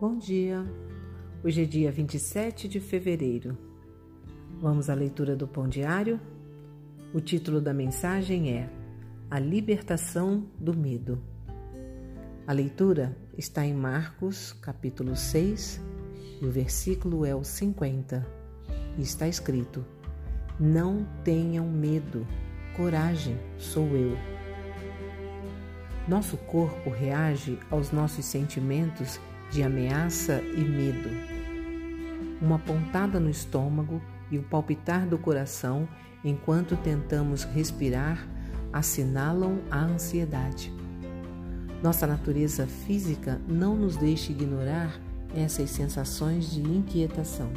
Bom dia. Hoje é dia 27 de fevereiro. Vamos à leitura do Pão Diário? O título da mensagem é A Libertação do Medo. A leitura está em Marcos, capítulo 6, e o versículo é o 50. E está escrito: Não tenham medo, coragem, sou eu. Nosso corpo reage aos nossos sentimentos de ameaça e medo. Uma pontada no estômago e o palpitar do coração enquanto tentamos respirar assinalam a ansiedade. Nossa natureza física não nos deixa ignorar essas sensações de inquietação.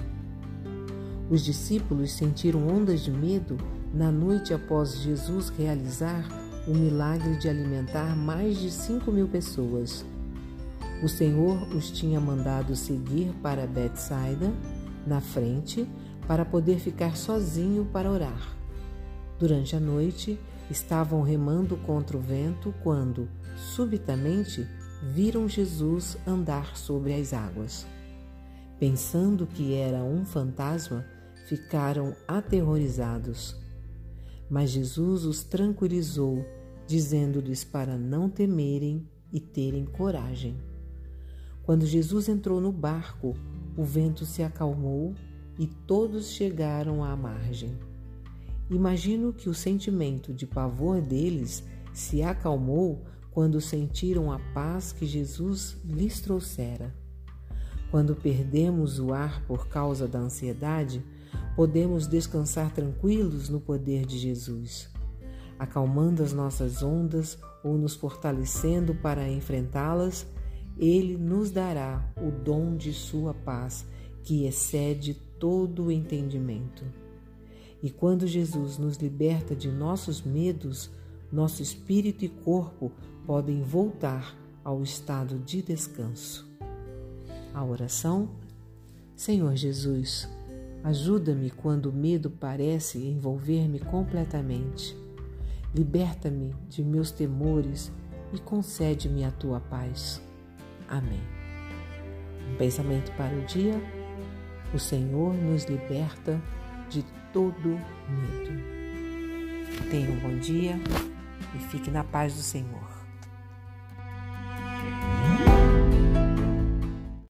Os discípulos sentiram ondas de medo na noite após Jesus realizar o milagre de alimentar mais de 5 mil pessoas. O Senhor os tinha mandado seguir para Betsaida, na frente, para poder ficar sozinho para orar. Durante a noite, estavam remando contra o vento quando, subitamente, viram Jesus andar sobre as águas. Pensando que era um fantasma, ficaram aterrorizados. Mas Jesus os tranquilizou, dizendo-lhes para não temerem e terem coragem. Quando Jesus entrou no barco, o vento se acalmou e todos chegaram à margem. Imagino que o sentimento de pavor deles se acalmou quando sentiram a paz que Jesus lhes trouxera. Quando perdemos o ar por causa da ansiedade, podemos descansar tranquilos no poder de Jesus, acalmando as nossas ondas ou nos fortalecendo para enfrentá-las ele nos dará o dom de Sua paz, que excede todo o entendimento. E quando Jesus nos liberta de nossos medos, nosso espírito e corpo podem voltar ao estado de descanso. A oração: Senhor Jesus, ajuda-me quando o medo parece envolver-me completamente. Liberta-me de meus temores e concede-me a tua paz. Amém. Um pensamento para o dia: o Senhor nos liberta de todo medo. Tenha um bom dia e fique na paz do Senhor.